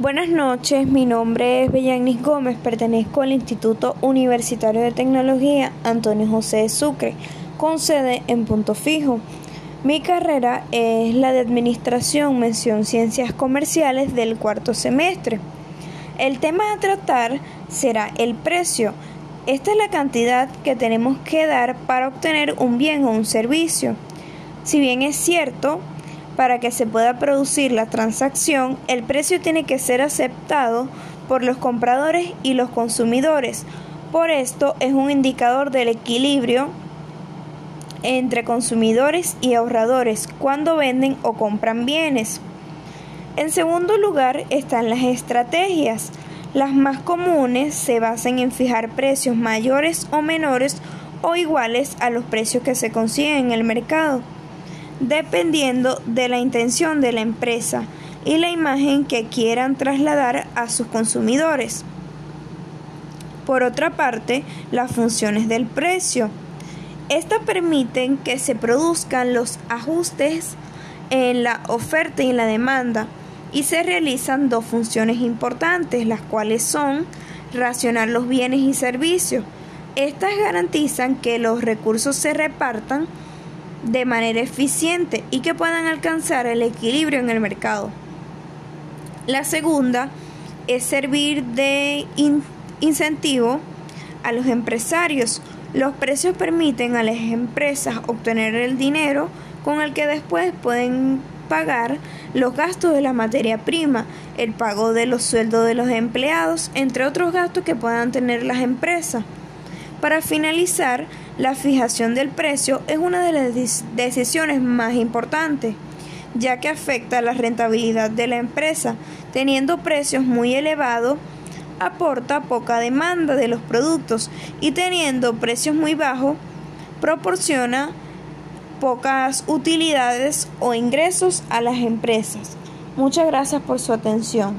Buenas noches, mi nombre es Bellanis Gómez, pertenezco al Instituto Universitario de Tecnología Antonio José de Sucre, con sede en Punto Fijo. Mi carrera es la de Administración, mención Ciencias Comerciales del cuarto semestre. El tema a tratar será el precio. Esta es la cantidad que tenemos que dar para obtener un bien o un servicio. Si bien es cierto, para que se pueda producir la transacción, el precio tiene que ser aceptado por los compradores y los consumidores. Por esto es un indicador del equilibrio entre consumidores y ahorradores cuando venden o compran bienes. En segundo lugar están las estrategias. Las más comunes se basan en fijar precios mayores o menores o iguales a los precios que se consiguen en el mercado dependiendo de la intención de la empresa y la imagen que quieran trasladar a sus consumidores. Por otra parte, las funciones del precio. Estas permiten que se produzcan los ajustes en la oferta y en la demanda y se realizan dos funciones importantes, las cuales son racionar los bienes y servicios. Estas garantizan que los recursos se repartan de manera eficiente y que puedan alcanzar el equilibrio en el mercado. La segunda es servir de incentivo a los empresarios. Los precios permiten a las empresas obtener el dinero con el que después pueden pagar los gastos de la materia prima, el pago de los sueldos de los empleados, entre otros gastos que puedan tener las empresas. Para finalizar, la fijación del precio es una de las decisiones más importantes, ya que afecta a la rentabilidad de la empresa. Teniendo precios muy elevados, aporta poca demanda de los productos y teniendo precios muy bajos, proporciona pocas utilidades o ingresos a las empresas. Muchas gracias por su atención.